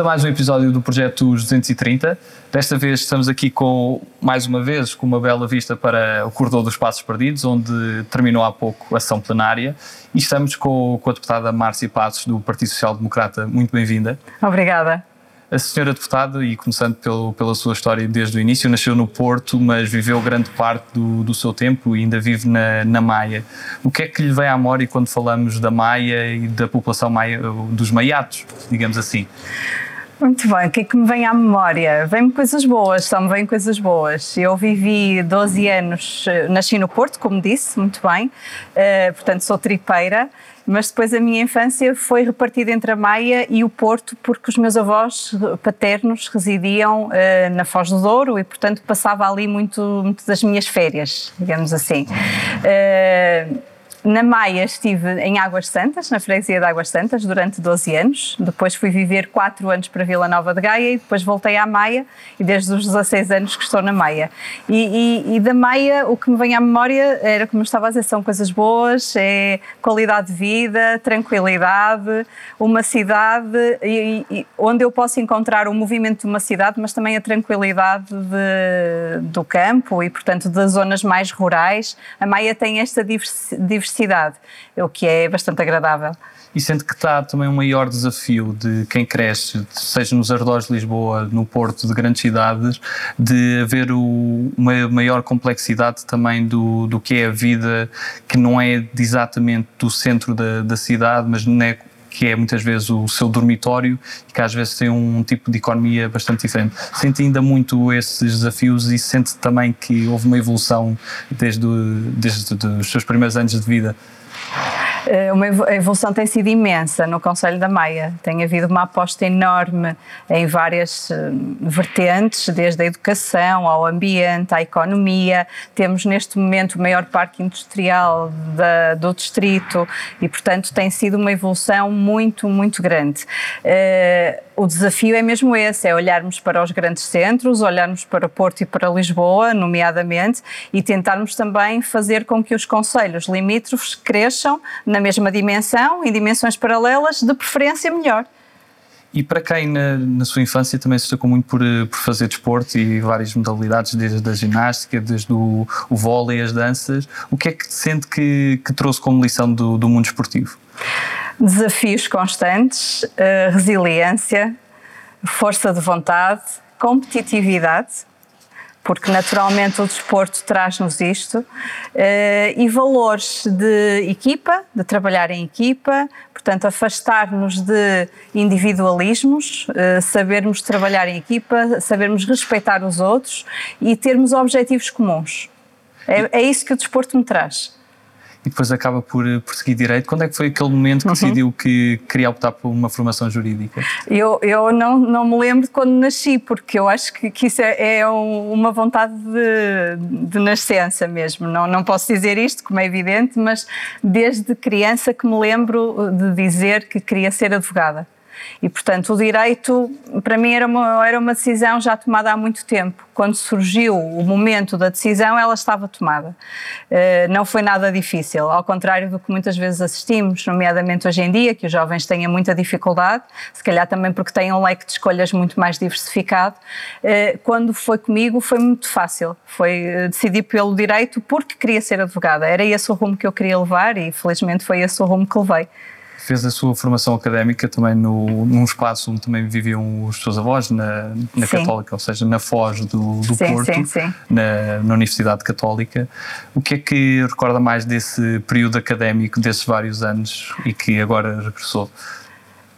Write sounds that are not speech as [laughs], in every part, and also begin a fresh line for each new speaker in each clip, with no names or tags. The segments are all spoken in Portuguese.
Bem-vindos a mais um episódio do Projeto 230. Desta vez estamos aqui com, mais uma vez, com uma bela vista para o Corredor dos Passos Perdidos, onde terminou há pouco a ação plenária. E estamos com, com a deputada Márcia Passos, do Partido Social Democrata. Muito bem-vinda.
Obrigada.
A senhora deputada, e começando pelo, pela sua história desde o início, nasceu no Porto, mas viveu grande parte do, do seu tempo e ainda vive na, na Maia. O que é que lhe vem à memória quando falamos da Maia e da população maia, dos maiatos, digamos assim?
Muito bem, o que é que me vem à memória? Vem-me coisas boas, só me vêm coisas boas. Eu vivi 12 anos, eh, nasci no Porto, como disse, muito bem, uh, portanto sou tripeira, mas depois a minha infância foi repartida entre a Maia e o Porto, porque os meus avós paternos residiam uh, na Foz do Douro e, portanto, passava ali muito, muito das minhas férias, digamos assim. Uh, na Maia estive em Águas Santas, na freguesia de Águas Santas, durante 12 anos. Depois fui viver 4 anos para Vila Nova de Gaia e depois voltei à Maia e desde os 16 anos que estou na Maia. E, e, e da Maia o que me vem à memória era, como estava a dizer, são coisas boas, é qualidade de vida, tranquilidade, uma cidade e, onde eu posso encontrar o movimento de uma cidade, mas também a tranquilidade de, do campo e, portanto, das zonas mais rurais. A Maia tem esta diversidade diversidade, o que é bastante agradável.
E sente que está também um maior desafio de quem cresce, seja nos arredores de Lisboa, no Porto, de grandes cidades, de haver o, uma maior complexidade também do, do que é a vida, que não é exatamente do centro da, da cidade, mas não é que é muitas vezes o seu dormitório e que às vezes tem um tipo de economia bastante diferente. Sente ainda muito esses desafios e sente também que houve uma evolução desde, desde os seus primeiros anos de vida?
Eh, uma evolução tem sido imensa no Conselho da Maia. Tem havido uma aposta enorme em várias eh, vertentes, desde a educação ao ambiente, à economia. Temos neste momento o maior parque industrial da, do distrito e, portanto, tem sido uma evolução muito, muito grande. Uh, o desafio é mesmo esse, é olharmos para os grandes centros, olharmos para Porto e para Lisboa, nomeadamente, e tentarmos também fazer com que os conselhos limítrofes cresçam na mesma dimensão, em dimensões paralelas, de preferência melhor.
E para quem na, na, sua infância também se destacou muito por, por fazer desporto e várias modalidades, desde a ginástica, desde o, o vôlei, as danças, o que é que sente que, que trouxe como lição do, do mundo esportivo?
Desafios constantes, uh, resiliência, força de vontade, competitividade, porque naturalmente o desporto traz-nos isto, eh, e valores de equipa, de trabalhar em equipa, portanto, afastar-nos de individualismos, eh, sabermos trabalhar em equipa, sabermos respeitar os outros e termos objetivos comuns. É, é isso que o desporto me traz
e depois acaba por, eh, por seguir direito. Quando é que foi aquele momento que uhum. decidiu que queria optar por uma formação jurídica?
Eu, eu não, não me lembro de quando nasci, porque eu acho que, que isso é, é uma vontade de, de nascença mesmo. Não, não posso dizer isto, como é evidente, mas desde criança que me lembro de dizer que queria ser advogada. E, portanto, o direito, para mim, era uma, era uma decisão já tomada há muito tempo. Quando surgiu o momento da decisão, ela estava tomada. Uh, não foi nada difícil, ao contrário do que muitas vezes assistimos, nomeadamente hoje em dia, que os jovens têm muita dificuldade, se calhar também porque têm um leque de escolhas muito mais diversificado. Uh, quando foi comigo, foi muito fácil. Foi uh, decidir pelo direito porque queria ser advogada. Era esse o rumo que eu queria levar e, felizmente, foi esse o rumo que levei
fez a sua formação académica também no, num espaço onde também viviam os seus avós, na, na Católica, ou seja, na Foz do, do sim, Porto, sim, sim. Na, na, Universidade Católica. O que é que recorda mais desse período académico, desses vários anos e que agora regressou?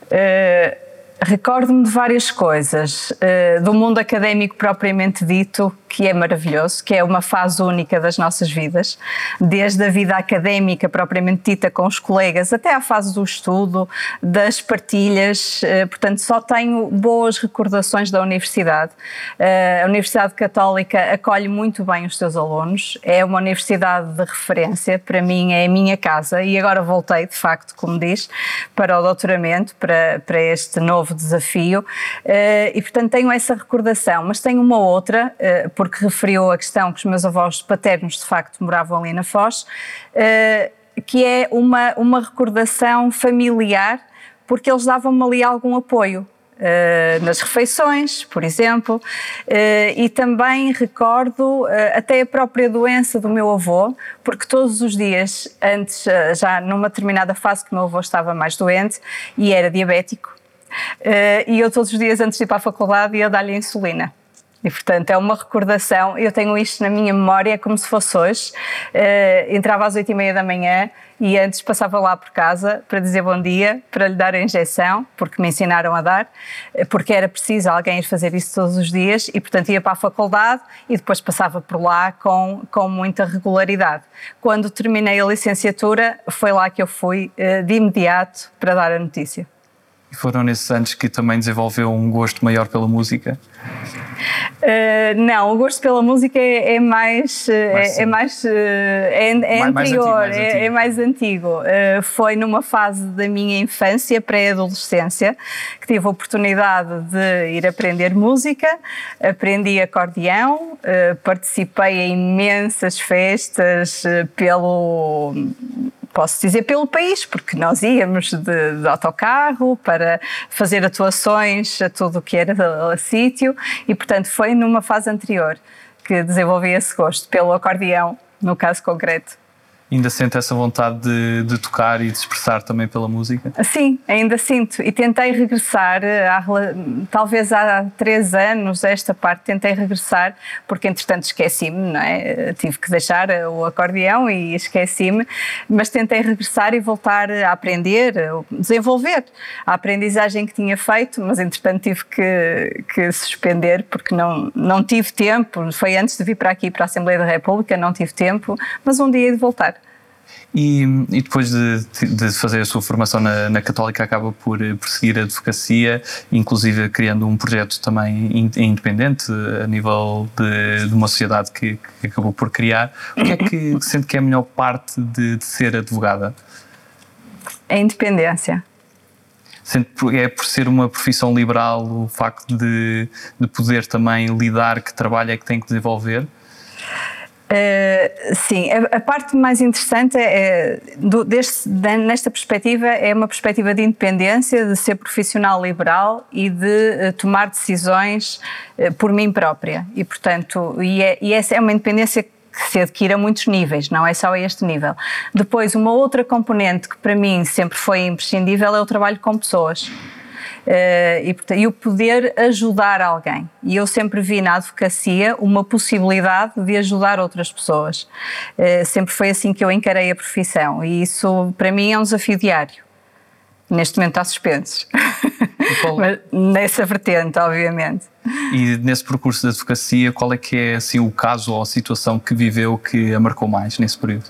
Uh, Recordo-me de várias coisas, uh, do mundo académico propriamente dito, que é maravilhoso, que é uma fase única das nossas vidas, desde a vida académica propriamente dita com os colegas até à fase do estudo, das partilhas, uh, portanto, só tenho boas recordações da universidade. Uh, a Universidade Católica acolhe muito bem os seus alunos, é uma universidade de referência, para mim é a minha casa e agora voltei, de facto, como diz, para o doutoramento, para, para este novo novo desafio eh, e, portanto, tenho essa recordação. Mas tenho uma outra, eh, porque referiu a questão que os meus avós paternos, de facto, moravam ali na Foz, eh, que é uma, uma recordação familiar, porque eles davam-me ali algum apoio. uh, nas refeições, por exemplo, uh, e também recordo uh, até a própria doença do meu avô, porque todos os dias, antes, já numa determinada fase que o meu avô estava mais doente e era diabético, e eu todos os dias antes de ir para a faculdade ia dar-lhe insulina. E, portanto, é uma recordação. Eu tenho isto na minha memória como se fosse hoje. Uh, entrava às oito e meia da manhã e antes passava lá por casa para dizer bom dia, para lhe dar a injeção, porque me ensinaram a dar, eh, porque era preciso alguém ir fazer isso todos os dias e, portanto, ia para a faculdade e depois passava por lá com, com muita regularidade. Quando terminei a licenciatura, foi lá que eu fui uh, de imediato para dar a notícia.
E foram nesses anos que também desenvolveu um gosto maior pela música?
Uh, não, o gosto pela música é, é mais, eh, mais é, é, mais eh, é, é mais, anterior, mais antigo, é, é, mais antigo. Uh, foi numa fase da minha infância, pré-adolescência, que tive a oportunidade de ir aprender música, aprendi acordeão, uh, participei em imensas festas pelo posso dizer pelo país, porque nós íamos de, de autocarro para fazer atuações a tudo o que era sítio e, portanto, foi numa fase anterior que desenvolvi esse gosto pelo acordeão, no caso concreto
ainda sente essa vontade de, de, tocar e de expressar também pela música?
Sim, ainda sinto. E tentei regressar, há, talvez há três anos, esta parte, tentei regressar, porque entretanto esqueci-me, não é? Tive que deixar o acordeão e esqueci-me, mas tentei regressar e voltar a aprender, desenvolver a aprendizagem que tinha feito, mas entretanto tive que, que suspender porque não, não tive tempo. Foi antes de vir para aqui, para a Assembleia da República, não tive tempo, mas um dia de voltar.
E, e depois de, de, fazer a sua formação na, na, Católica, acaba por perseguir a advocacia, inclusive criando um projeto também independente a nível de, de uma sociedade que, que, acabou por criar. O que é que [coughs] sente que é a melhor parte de, de ser advogada?
A independência.
Sente, é por ser uma profissão liberal o facto de, de poder também lidar que trabalho é que tem que desenvolver?
Uh, sim, a, a, parte mais interessante é, é do, deste, nesta perspectiva é uma perspectiva de independência, de ser profissional liberal e de uh, tomar decisões uh, por mim própria. E, portanto, e, é, e essa é uma independência que se adquire a muitos níveis, não é só a este nível. Depois, uma outra componente que para mim sempre foi imprescindível é o trabalho com pessoas. Uh, e, portanto, o poder ajudar alguém. E eu sempre vi na advocacia uma possibilidade de ajudar outras pessoas. Uh, sempre foi assim que eu encarei a profissão e isso para mim é um desafio diário. Neste momento está suspenso. [laughs] Mas nessa vertente, obviamente.
E nesse percurso de advocacia, qual é que é assim, o caso ou a situação que viveu que a marcou mais nesse período?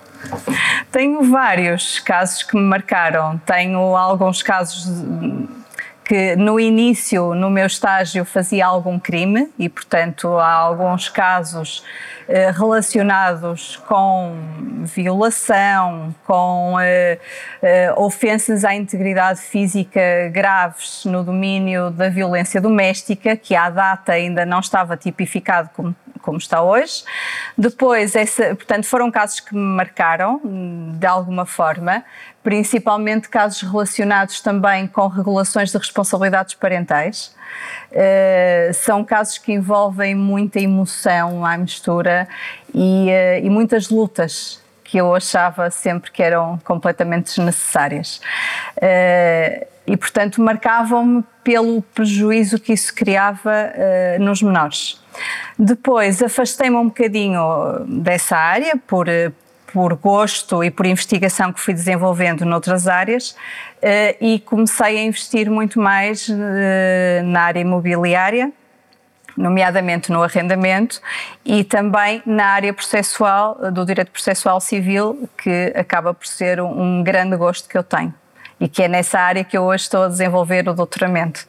Tenho vários casos que me marcaram. Tenho alguns casos que no início, no meu estágio, fazia algum crime e, portanto, há alguns casos eh, relacionados com violação, com eh, eh, ofensas à integridade física graves no domínio da violência doméstica, que à data ainda não estava tipificado como, como está hoje. Depois, essa, portanto, foram casos que me marcaram de alguma forma, principalmente casos relacionados também com regulações de responsabilidades parentais. Uh, são casos que envolvem muita emoção à mistura e, uh, e muitas lutas que eu achava sempre que eram completamente desnecessárias. Uh, e, portanto, marcavam-me pelo prejuízo que isso criava nos menores. Depois afastei-me um bocadinho dessa área por, por gosto e por investigação que fui desenvolvendo noutras áreas eh, e comecei a investir muito mais eh, na área imobiliária, nomeadamente no arrendamento e também na área processual, do direito processual civil, que acaba por ser um grande gosto que eu tenho e que é nessa área que eu hoje estou a desenvolver o doutoramento.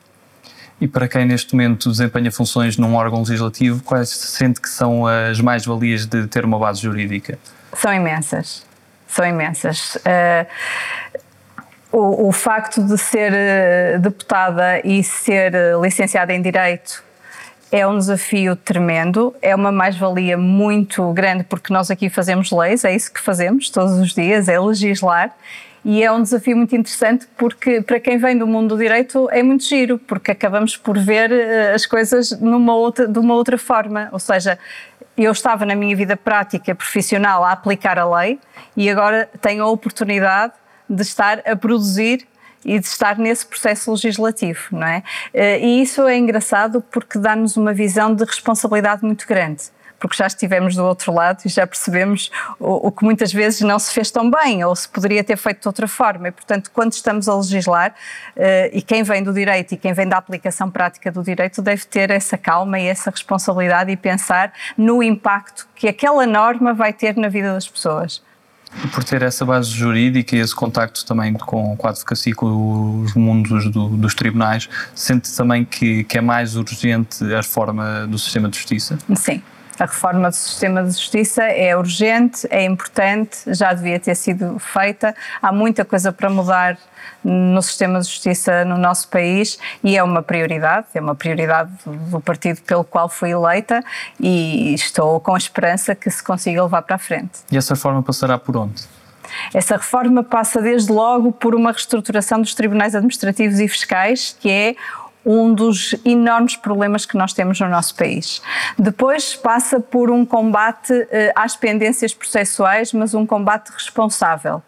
E para quem neste momento desempenha funções num órgão legislativo, quais sente que são as mais-valias de ter uma base jurídica?
São imensas, são imensas. Uh, o, o, facto de ser uh, deputada e ser uh, licenciada em Direito é um desafio tremendo, é uma mais-valia muito grande porque nós aqui fazemos leis, é isso que fazemos todos os dias, é legislar e é um desafio muito interessante porque para quem vem do mundo do direito é muito giro, porque acabamos por ver as coisas numa outra, de uma outra forma, ou seja, eu estava na minha vida prática profissional a aplicar a lei e agora tenho a oportunidade de estar a produzir e de estar nesse processo legislativo, não é? Eh, e isso é engraçado porque dá-nos uma visão de responsabilidade muito grande porque já estivemos do outro lado e já percebemos o, o, que muitas vezes não se fez tão bem ou se poderia ter feito de outra forma. E, portanto, quando estamos a legislar, uh, e quem vem do direito e quem vem da aplicação prática do direito deve ter essa calma e essa responsabilidade e pensar no impacto que aquela norma vai ter na vida das pessoas.
Por ter essa base jurídica e esse contacto também com, com a advocacia com os mundos do, dos tribunais, sente também que, que é mais urgente a reforma do sistema de justiça?
Sim, a reforma do sistema de justiça é urgente, é importante, já devia ter sido feita. Há muita coisa para mudar no sistema de justiça no nosso país e é uma prioridade, é uma prioridade do partido pelo qual fui eleita e estou com a esperança que se consiga levar para a frente.
E essa reforma passará por onde?
Essa reforma passa desde logo por uma reestruturação dos tribunais administrativos e fiscais, que é um dos enormes problemas que nós temos no nosso país. Depois passa por um combate eh, às pendências processuais, mas um combate responsável.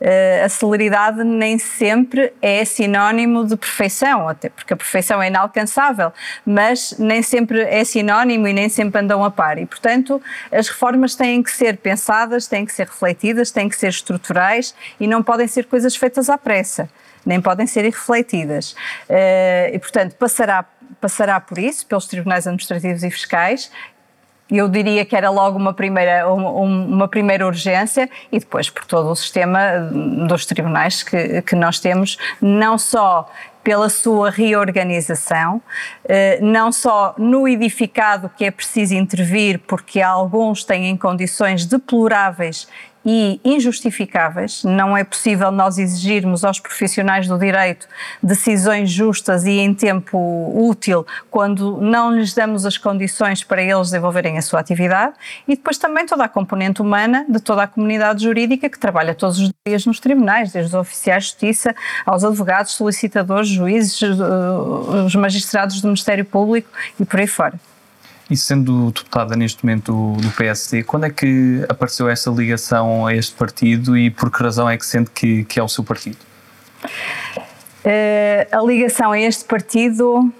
Uh, a celeridade nem sempre é sinónimo de perfeição, até porque a perfeição é inalcançável, mas nem sempre é sinónimo e nem sempre andam a par. E, portanto, as reformas têm que ser pensadas, têm que ser refletidas, têm que ser estruturais e não podem ser coisas feitas à pressa nem podem ser irrefletidas. Uh, e, portanto, passará, passará por isso, pelos tribunais administrativos e fiscais, eu diria que era logo uma primeira, uma primeira urgência e depois por todo o sistema dos tribunais que, que nós temos, não só pela sua reorganização, eh, não só no edificado que é preciso intervir, porque alguns têm condições deploráveis e injustificáveis. Não é possível nós exigirmos aos profissionais do direito decisões justas e em tempo útil quando não lhes damos as condições para eles desenvolverem a sua atividade. E depois também toda a componente humana de toda a comunidade jurídica que trabalha todos os dias nos tribunais, desde os oficiais de justiça aos advogados, solicitadores, juízes, eh, os magistrados do Ministério Público e por aí fora.
E sendo deputada neste momento do, PSD, quando é que apareceu essa ligação a este partido e por que razão é que sente que, que é o seu partido?
Uh, a ligação a este partido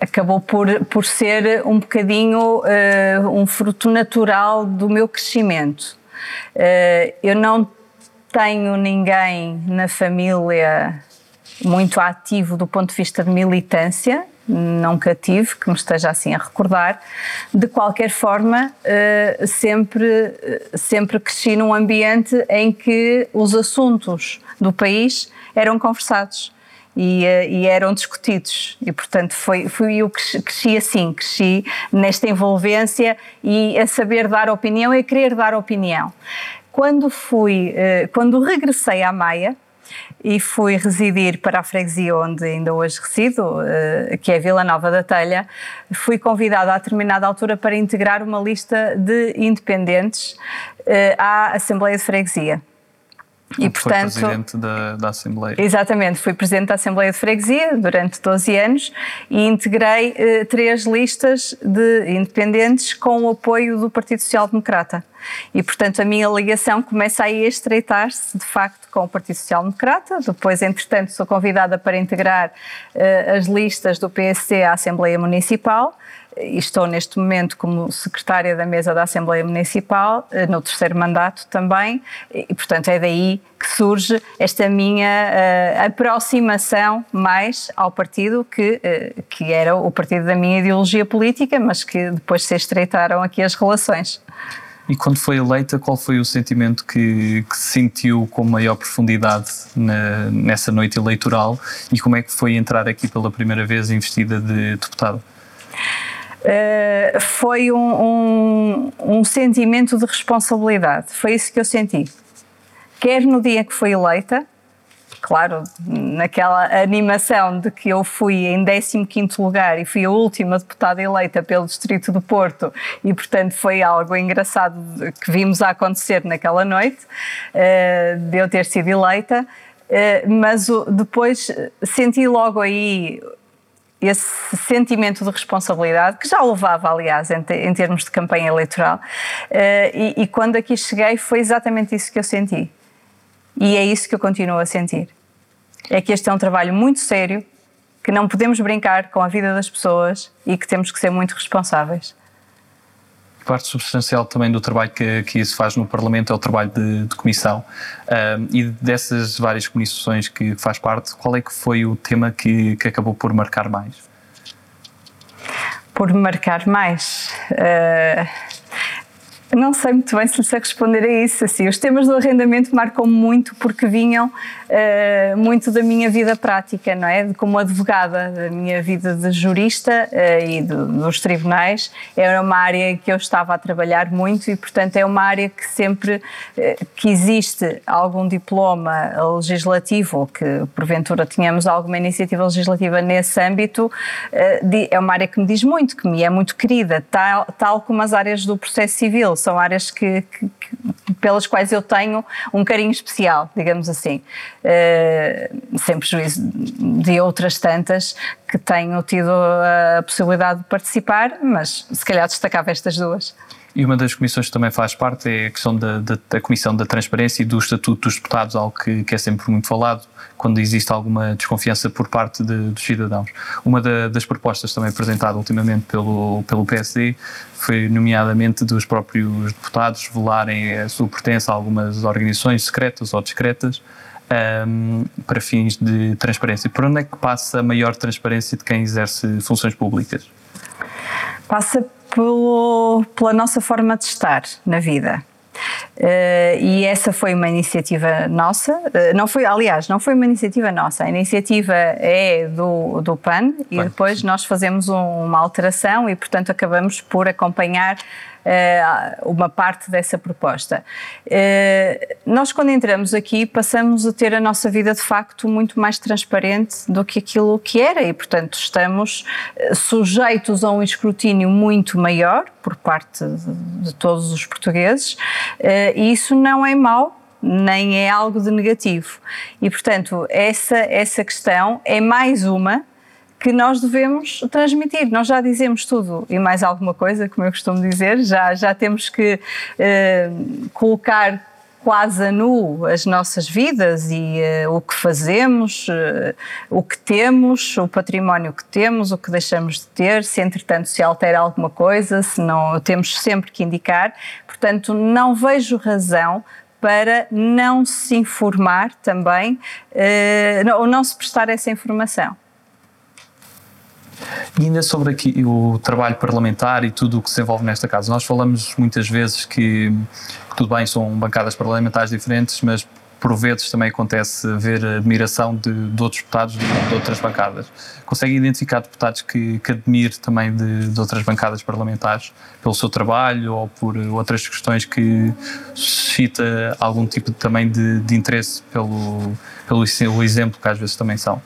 acabou por, por ser um bocadinho uh, um fruto natural do meu crescimento. Uh, eu não tenho ninguém na família muito ativo do ponto de vista de militância, nunca tive, que me esteja assim a recordar. De qualquer forma, uh, sempre, uh, sempre cresci num ambiente em que os assuntos do país eram conversados. E, uh, e, eram discutidos. E, portanto, foi, fui eu que cresci assim, cresci nesta envolvência e a saber dar opinião e a querer dar opinião. Quando fui, quando regressei à Maia, e fui residir para a freguesia onde ainda hoje resido, eh, que é Vila Nova da Telha. Fui convidada a determinada altura para integrar uma lista de independentes eh, à Assembleia de Freguesia.
E, portanto, foi presidente da, da, Assembleia.
Exatamente, fui presidente da Assembleia de Freguesia durante 12 anos e integrei eh, três listas de independentes com o apoio do Partido Social Democrata. E, portanto, a minha ligação começa aí a estreitar-se, de facto, com o Partido Social Democrata. Depois, entretanto, sou convidada para integrar uh, as listas do PSC à Assembleia Municipal e estou neste momento como secretária da mesa da Assembleia Municipal, eh, no terceiro mandato também, e portanto é daí que surge esta minha uh, aproximação mais ao partido que, uh, que era o partido da minha ideologia política, mas que depois se estreitaram aqui as relações.
E quando foi eleita, qual foi o sentimento que, que sentiu com maior profundidade na, nessa noite eleitoral e como é que foi entrar aqui pela primeira vez investida de deputada?
Uh, foi um, um, um, sentimento de responsabilidade. Foi isso que eu senti. Quer no dia que fui eleita, claro, naquela animação de que eu fui em 15 lugar e fui a última deputada eleita pelo Distrito do Porto e, portanto, foi algo engraçado que vimos acontecer naquela noite, uh, de eu ter sido eleita, uh, mas depois senti logo aí esse sentimento de responsabilidade, que já levava, aliás, em, termos de campanha eleitoral, uh, e, e quando aqui cheguei foi exatamente isso que eu senti. E é isso que eu continuo a sentir é que este é um trabalho muito sério, que não podemos brincar com a vida das pessoas e que temos que ser muito responsáveis.
Parte substancial também do trabalho que, que isso faz no Parlamento é o trabalho de, de comissão. Uh, e dessas várias comissões que faz parte, qual é que foi o tema que, que acabou por marcar mais?
Por marcar mais? Uh não sei muito bem se lhe sei responder a isso. Assim, os temas do arrendamento marcam muito porque vinham uh, muito da minha vida prática, não é? Como advogada, da minha vida de jurista uh, e do, dos tribunais. Era uma área que eu estava a trabalhar muito e, portanto, é uma área que sempre uh, que existe algum diploma legislativo ou que porventura tenhamos alguma iniciativa legislativa nesse âmbito, é uma área que me diz muito, que me é muito querida, tal, tal como as áreas do processo civil são áreas que, que, que, pelas quais eu tenho um carinho especial, digamos assim, uh, sem prejuízo de outras tantas que tenho tido a possibilidade de participar, mas se calhar destacava estas duas.
E uma das comissões que também faz parte é a questão da, da, da Comissão da Transparência e do Estatuto dos Deputados, algo que, que, é sempre muito falado quando existe alguma desconfiança por parte de, dos cidadãos. Uma da, das propostas também apresentada ultimamente pelo, pelo PSD foi, nomeadamente, dos próprios deputados velarem a sua pertença a algumas organizações secretas ou discretas um, para fins de transparência. Por onde é que passa a maior transparência de quem exerce funções públicas?
Passa pelo, pela nossa forma de estar na vida. Uh, e essa foi uma iniciativa nossa, uh, não foi, aliás, não foi uma iniciativa nossa, a iniciativa é do, do PAN e depois nós fazemos um, uma alteração e, portanto, acabamos por acompanhar uma parte dessa proposta. Uh, nós, quando entramos aqui, passamos a ter a nossa vida de facto muito mais transparente do que aquilo que era e, portanto, estamos eh, sujeitos a um escrutínio muito maior por parte de, todos os portugueses e isso não é mau nem é algo de negativo. E, portanto, essa, essa questão é mais uma que nós devemos transmitir. Nós já dizemos tudo e mais alguma coisa, como eu costumo dizer, já, já temos que eh, colocar quase a nu as nossas vidas e uh, o que fazemos, uh, o que temos, o património que temos, o que deixamos de ter, se entretanto se altera alguma coisa, se não temos sempre que indicar. Portanto, não vejo razão para não se informar também uh, ou não se prestar essa informação.
E ainda sobre aqui o trabalho parlamentar e tudo o que se envolve nesta casa, nós falamos muitas vezes que, tudo bem, são bancadas parlamentares diferentes, mas por vezes também acontece ver admiração de, de outros deputados de, de, outras bancadas. Consegue identificar deputados que, que admire também de, de, outras bancadas parlamentares pelo seu trabalho ou por outras questões que suscita algum tipo também de, interesse pelo, pelo exemplo que às vezes também são?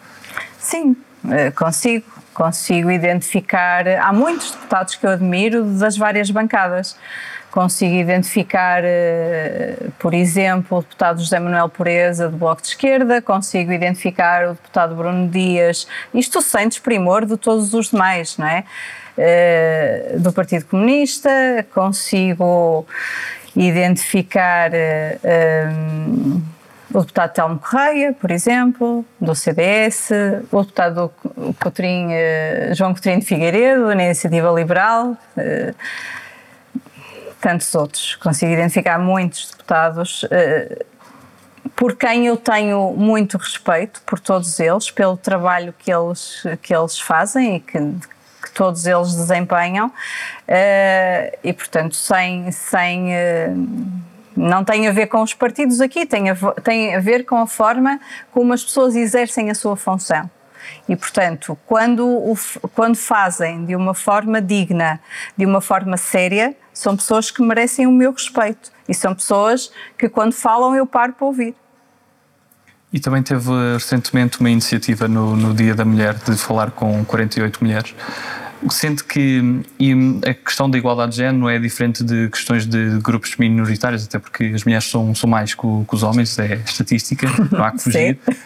Sim, eh, consigo consigo identificar. Há muitos deputados que eu admiro das várias bancadas. Consigo identificar, eh, por exemplo, o deputado José Manuel Pureza, do Bloco de Esquerda, consigo identificar o deputado Bruno Dias, isto sem desprimor de todos os demais, não é? Eh, do Partido Comunista, consigo identificar. Um, eh, o deputado Telmo Correia, por exemplo, do CDS, o deputado Coutrinho, eh, João Coutinho de Figueiredo, da Iniciativa Liberal, eh, tantos outros. Consigo identificar muitos deputados eh, por quem eu tenho muito respeito, por todos eles, pelo trabalho que eles, que eles fazem e que, que todos eles desempenham, e portanto, sem. sem não tem a ver com os partidos aqui, tem a, tem a ver com a forma como as pessoas exercem a sua função. E, portanto, quando, o, quando fazem de uma forma digna, de uma forma séria, são pessoas que merecem o meu respeito. E são pessoas que, quando falam, eu paro para ouvir.
E também teve recentemente uma iniciativa no, no Dia da Mulher de falar com 48 mulheres. Sente que a questão da igualdade de género é diferente de questões de grupos minoritários, até porque as mulheres são, são mais que, que os homens, é estatística, não há que [laughs] fugir. uh,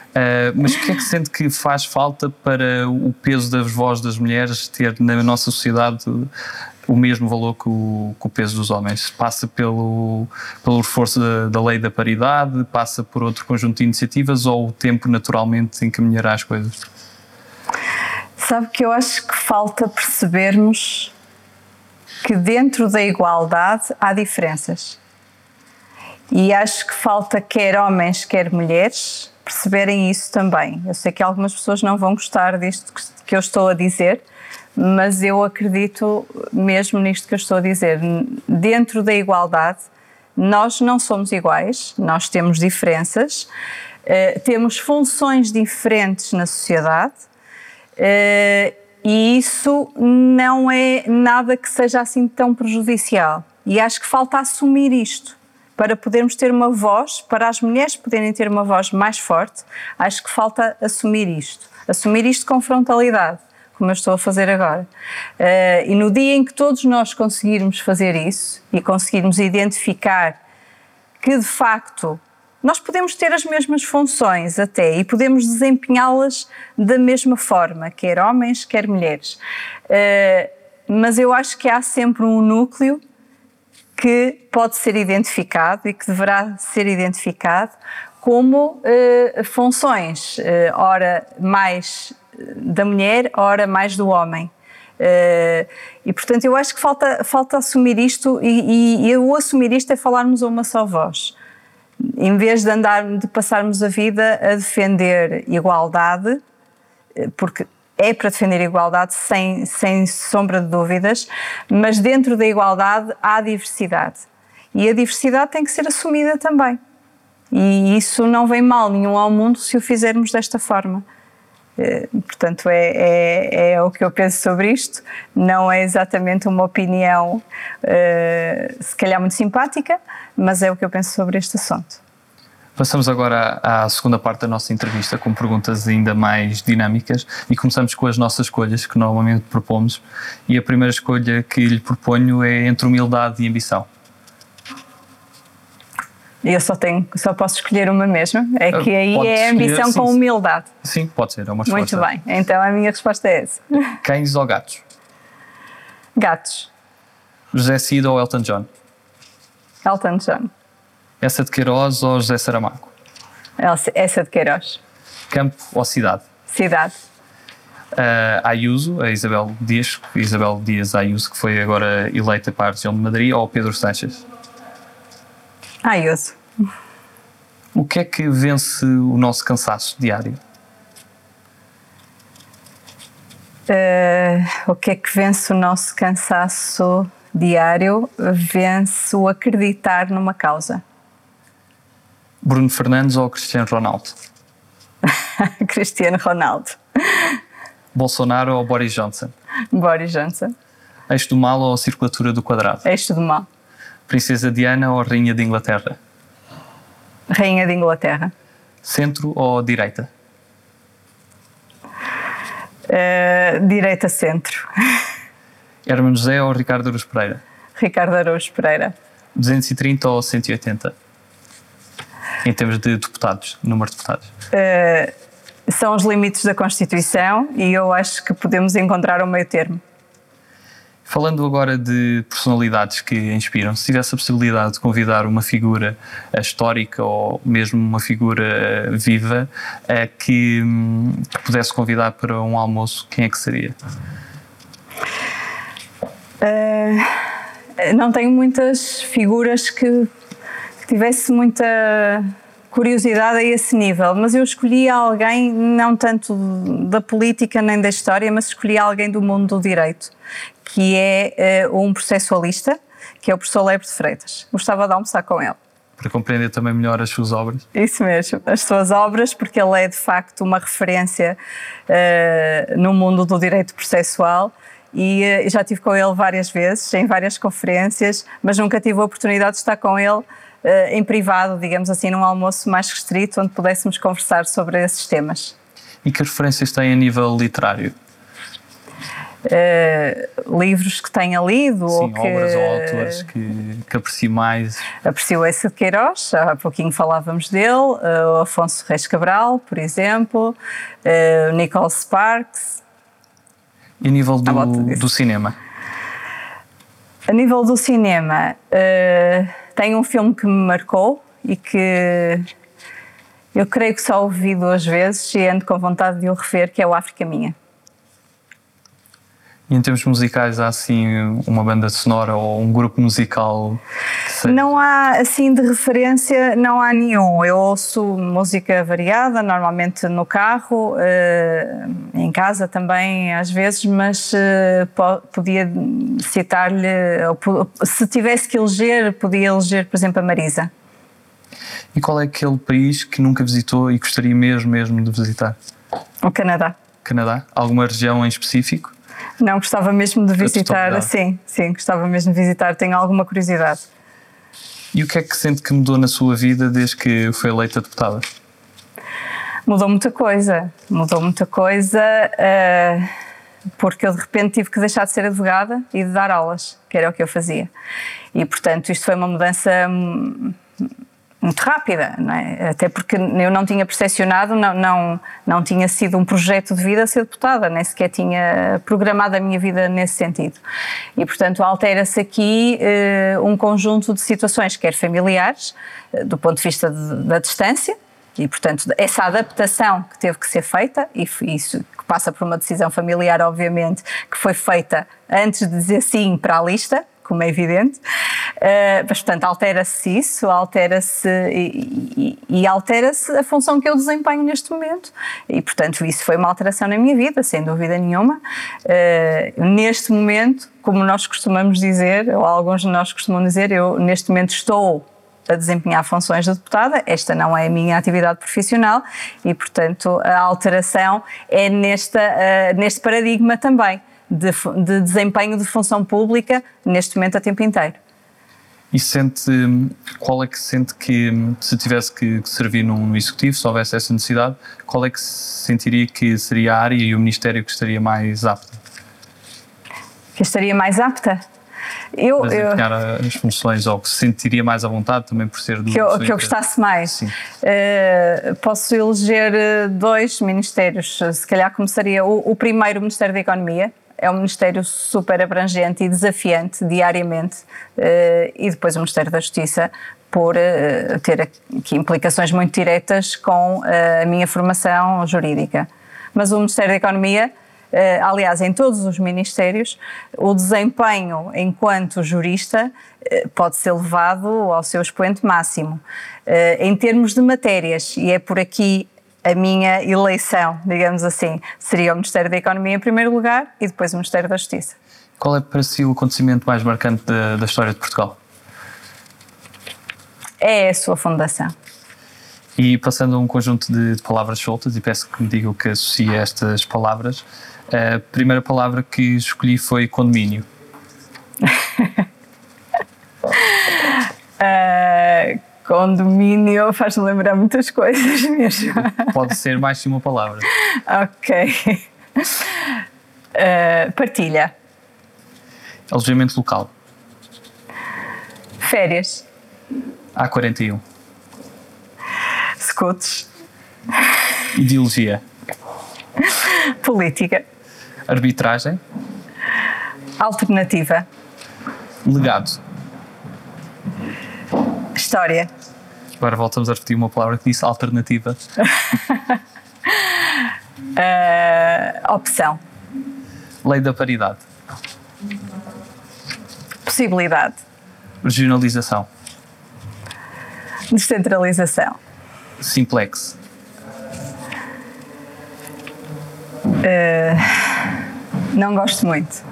mas o que é que sente que faz falta para o peso das vozes das mulheres ter na nossa sociedade o mesmo valor que o, que o, peso dos homens. Passa pelo, pelo reforço da, da, lei da paridade, passa por outro conjunto de iniciativas ou o tempo naturalmente encaminhará as coisas?
Sabe que eu acho que falta percebermos que dentro da igualdade há diferenças. E acho que falta quer homens, quer mulheres perceberem isso também. Eu sei que algumas pessoas não vão gostar disto que eu estou a dizer, mas eu acredito mesmo nisto que eu estou a dizer. Dentro da igualdade, nós não somos iguais, nós temos diferenças, uh, temos funções diferentes na sociedade e isso não é nada que seja assim tão prejudicial. E acho que falta assumir isto. Para podermos ter uma voz, para as mulheres poderem ter uma voz mais forte, acho que falta assumir isto. Assumir isto com frontalidade como eu estou a fazer agora. Uh, e no dia em que todos nós conseguirmos fazer isso e conseguirmos identificar que de facto nós podemos ter as mesmas funções até e podemos desempenhá-las da mesma forma, quer homens, quer mulheres. Uh, mas eu acho que há sempre um núcleo que pode ser identificado e que deverá ser identificado como uh, funções, uh, ora mais da mulher, ora mais do homem. Uh, e portanto eu acho que falta, falta assumir isto e, e o assumir isto é falarmos a uma só voz. Em vez de andar, de passarmos a vida a defender igualdade, eh, porque é para defender igualdade sem, sem sombra de dúvidas, mas dentro da igualdade há diversidade. E a diversidade tem que ser assumida também. E isso não vem mal nenhum ao mundo se o fizermos desta forma. Eh, portanto, é, é, é, o que eu penso sobre isto. Não é exatamente uma opinião, uh, se calhar muito simpática, mas é o que eu penso sobre este assunto.
Passamos agora à segunda parte da nossa entrevista com perguntas ainda mais dinâmicas e começamos com as nossas escolhas que normalmente propomos. E a primeira escolha que lhe proponho é entre humildade e ambição.
Eu só tenho, só posso escolher uma mesmo. É que aí pode é ambição escolher, com sim, humildade.
Sim, pode ser, é uma resposta.
Muito bem, então a minha resposta é essa.
Cães ou gatos?
Gatos.
José Cid ou Elton John?
Elton John.
Essa de Queiroz ou José Saramago?
Essa de Queiroz.
Campo ou cidade?
Cidade.
Uh, Ayuso, a Isabel Dias, Isabel Dias Ayuso, que foi agora eleita para a região de Madrid, ou Pedro Sanches?
Ayuso.
O que é que vence o nosso cansaço diário?
Uh, o que é que vence o nosso cansaço diário? Vence o acreditar numa causa.
Bruno Fernandes ou Cristiano Ronaldo? [laughs]
Cristiano Ronaldo.
Bolsonaro ou Boris Johnson?
Boris Johnson.
Eixo do mal ou circulatura do quadrado?
Eixo do mal.
Princesa Diana ou Rainha de Inglaterra?
Rainha de Inglaterra.
Centro ou direita?
Uh, direita centro. [laughs]
Hermano José ou Ricardo Aruz Pereira?
Ricardo Aruz Pereira.
230 ou 180? Em termos de deputados, número de deputados?
Uh, são os limites da Constituição e eu acho que podemos encontrar um meio termo.
Falando agora de personalidades que inspiram, se tivesse a possibilidade de convidar uma figura eh, histórica ou mesmo uma figura eh, viva eh, que, hum, que pudesse convidar para um almoço, quem é que seria?
Uh, não tenho muitas figuras que, que tivesse muita curiosidade a esse nível, mas eu escolhi alguém, não tanto da política nem da história, mas escolhi alguém do mundo do direito, que é uh, um processualista, que é o professor Lebre de Freitas. Gostava de almoçar com ele.
Para compreender também melhor as suas obras?
Isso mesmo, as suas obras, porque ele é de facto uma referência uh, no mundo do direito processual e uh, já tive com ele várias vezes, em várias conferências, mas nunca tive a oportunidade de estar com ele em privado, digamos assim, num almoço mais restrito, onde pudéssemos conversar sobre esses temas.
E que referências tem a nível literário?
Uh, livros que tenha lido
Sim,
ou que,
obras ou autores que, que aprecie mais.
Aprecio esse de Queiroz, há pouquinho falávamos dele, uh, o Afonso Reis Cabral, por exemplo, uh, Nicole Sparks.
E a nível do, do cinema?
A nível do cinema, uh, tem um filme que me marcou e que eu creio que só ouvi duas vezes e ando com vontade de o rever, que é o África Minha.
Em termos musicais, há assim uma banda sonora ou um grupo musical?
Não há assim de referência, não há nenhum. Eu ouço música variada, normalmente no carro, eh, em casa também às vezes, mas eh, podia citar-lhe, se tivesse que eleger, podia eleger, por exemplo, a Marisa.
E qual é aquele país que nunca visitou e gostaria mesmo, mesmo de visitar?
O Canadá.
Canadá? Alguma região em específico?
Não, gostava mesmo de visitar, sim, sim, gostava mesmo de visitar, tenho alguma curiosidade.
E o que é que sente que mudou na sua vida desde que foi eleita deputada?
Mudou muita coisa, mudou muita coisa, uh, porque eu de repente tive que deixar de ser advogada e de dar aulas, que era o que eu fazia. E portanto isto foi uma mudança muito rápida, é? até porque eu não tinha percepcionado, não, não, não tinha sido um projeto de vida ser deputada, nem sequer tinha programado a minha vida nesse sentido. E, portanto, altera-se aqui uh, um conjunto de situações, quer familiares, uh, do ponto de vista de, da distância, e, portanto, essa adaptação que teve que ser feita, e isso que passa por uma decisão familiar, obviamente, que foi feita antes de dizer sim para a lista, como é evidente. Uh, mas, portanto, altera-se isso, altera-se e, e, e altera-se a função que eu desempenho neste momento. E, portanto, isso foi uma alteração na minha vida, sem dúvida nenhuma. Uh, neste momento, como nós costumamos dizer, ou alguns de nós costumam dizer, eu neste momento estou a desempenhar funções de deputada, esta não é a minha atividade profissional e, portanto, a alteração é nesta, uh, neste paradigma também de, de desempenho de função pública, neste momento a tempo inteiro.
E sente, qual é que sente que, se tivesse que servir num executivo, se houvesse essa necessidade, qual é que sentiria que seria a área e o Ministério que estaria mais apta?
Que estaria mais apta?
Eu, eu, as funções ou que se sentiria mais à vontade também por ser do
que eu, que eu gostasse mais. Uh, posso eleger eh, dois ministérios. Se calhar começaria o, o primeiro, o Ministério da Economia, é um ministério super abrangente e desafiante diariamente, uh, e depois o Ministério da Justiça, por uh, ter aqui implicações muito diretas com uh, a minha formação jurídica. Mas o Ministério da Economia, aliás, em todos os ministérios, o desempenho enquanto jurista pode ser levado ao seu expoente máximo. Em termos de matérias, e é por aqui a minha eleição, digamos assim, seria o Ministério da Economia em primeiro lugar e depois o Ministério da Justiça.
Qual é para si o acontecimento mais marcante da, da história de Portugal?
É a sua fundação.
E passando a um conjunto de, de palavras soltas, e peço que me digam o que associa estas palavras, a primeira palavra que escolhi foi condomínio.
uh, [laughs] [laughs] Condomínio faz-me lembrar muitas coisas [laughs] mesmo.
Pode ser mais de uma palavra.
ok. Uh, [laughs] partilha.
Alojamento local.
Férias.
A41.
Scouts.
Ideologia.
Política.
Arbitragem.
Alternativa.
Legado.
História.
Agora voltamos a repetir uma palavra que disse alternativa.
uh, [laughs] opção.
Lei da paridade.
Possibilidade.
Regionalização.
Descentralização.
Simplex.
Uh, não gosto muito.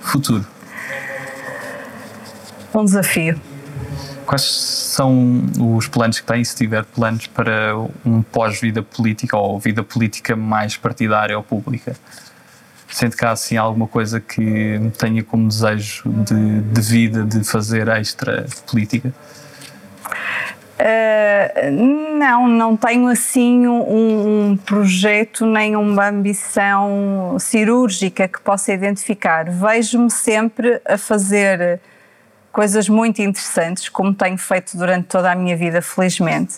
Futuro.
Um desafio.
Quais são os planos que tem, se tiver planos para um pós-vida política ou vida política mais partidária ou pública? Sente que há assim alguma coisa que tenha como desejo de, de vida de fazer extra política?
Uh, não, não tenho assim um, um, projeto nem uma ambição cirúrgica que possa identificar. Vejo-me sempre a fazer coisas muito interessantes, como tenho feito durante toda a minha vida, felizmente,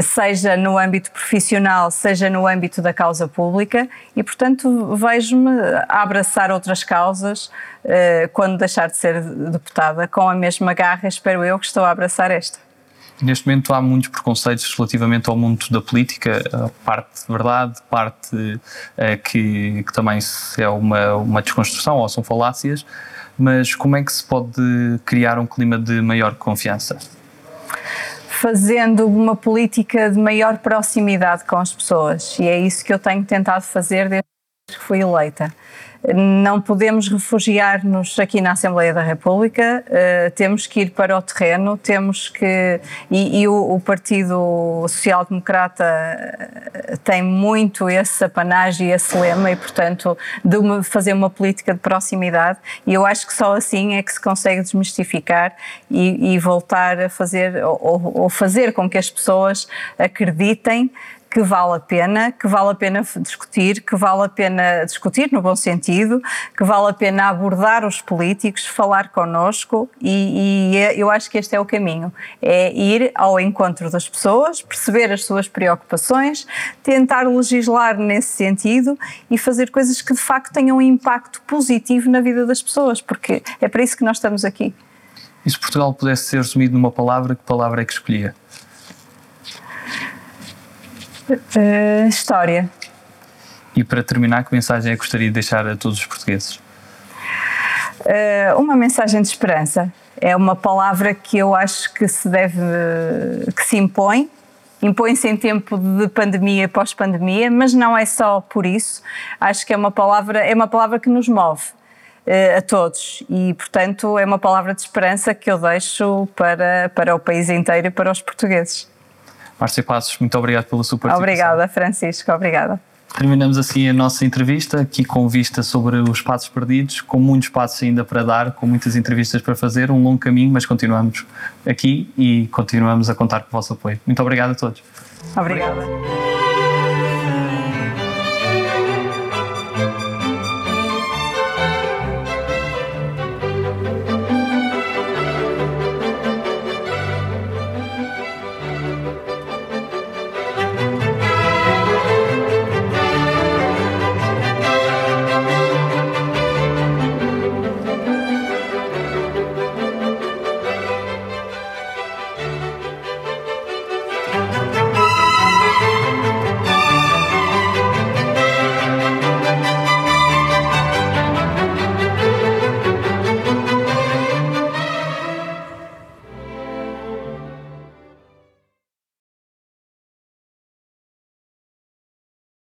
seja no âmbito profissional, seja no âmbito da causa pública, e portanto vejo-me a abraçar outras causas uh, quando deixar de ser deputada, com a mesma garra, espero eu, que estou a abraçar esta.
Neste momento há muitos preconceitos relativamente ao mundo da política, parte de verdade, parte é, que, que, também é uma, uma desconstrução ou são falácias, mas como é que se pode criar um clima de maior confiança?
Fazendo uma política de maior proximidade com as pessoas, e é isso que eu tenho tentado fazer desde que fui eleita não podemos refugiar-nos aqui na Assembleia da República, uh, temos que ir para o terreno, temos que. E, e o, o, Partido Social Democrata eh, tem muito esse apanagem e esse lema, e, portanto, de uma, fazer uma política de proximidade, e eu acho que só assim é que se consegue desmistificar e, e voltar a fazer, ou, ou fazer com que as pessoas acreditem que vale a pena, que vale a pena discutir, que vale a pena discutir no bom sentido, que vale a pena abordar os políticos, falar connosco e, e é, eu acho que este é o caminho, é ir ao encontro das pessoas, perceber as suas preocupações, tentar legislar nesse sentido e fazer coisas que de facto tenham um impacto positivo na vida das pessoas, porque é para isso que nós estamos aqui.
E se Portugal pudesse ser resumido numa palavra, que palavra é que escolhia?
Uh, história.
E para terminar, que mensagem é que gostaria de deixar a todos os portugueses?
Uh, uma mensagem de esperança. É uma palavra que eu acho que se deve, que se impõe, impõe-se em tempo de pandemia e pós-pandemia, mas não é só por isso. Acho que é uma palavra, é uma palavra que nos move uh, a todos e, portanto, é uma palavra de esperança que eu deixo para, para o país inteiro e para os portugueses.
Márcia Passos, muito obrigado pela sua participação.
Obrigada, Francisco, obrigada.
Terminamos assim a nossa entrevista, aqui com vista sobre os passos perdidos, com muitos passos ainda para dar, com muitas entrevistas para fazer, um longo caminho, mas continuamos aqui e continuamos a contar com o vosso apoio. Muito obrigado a todos.
Obrigada.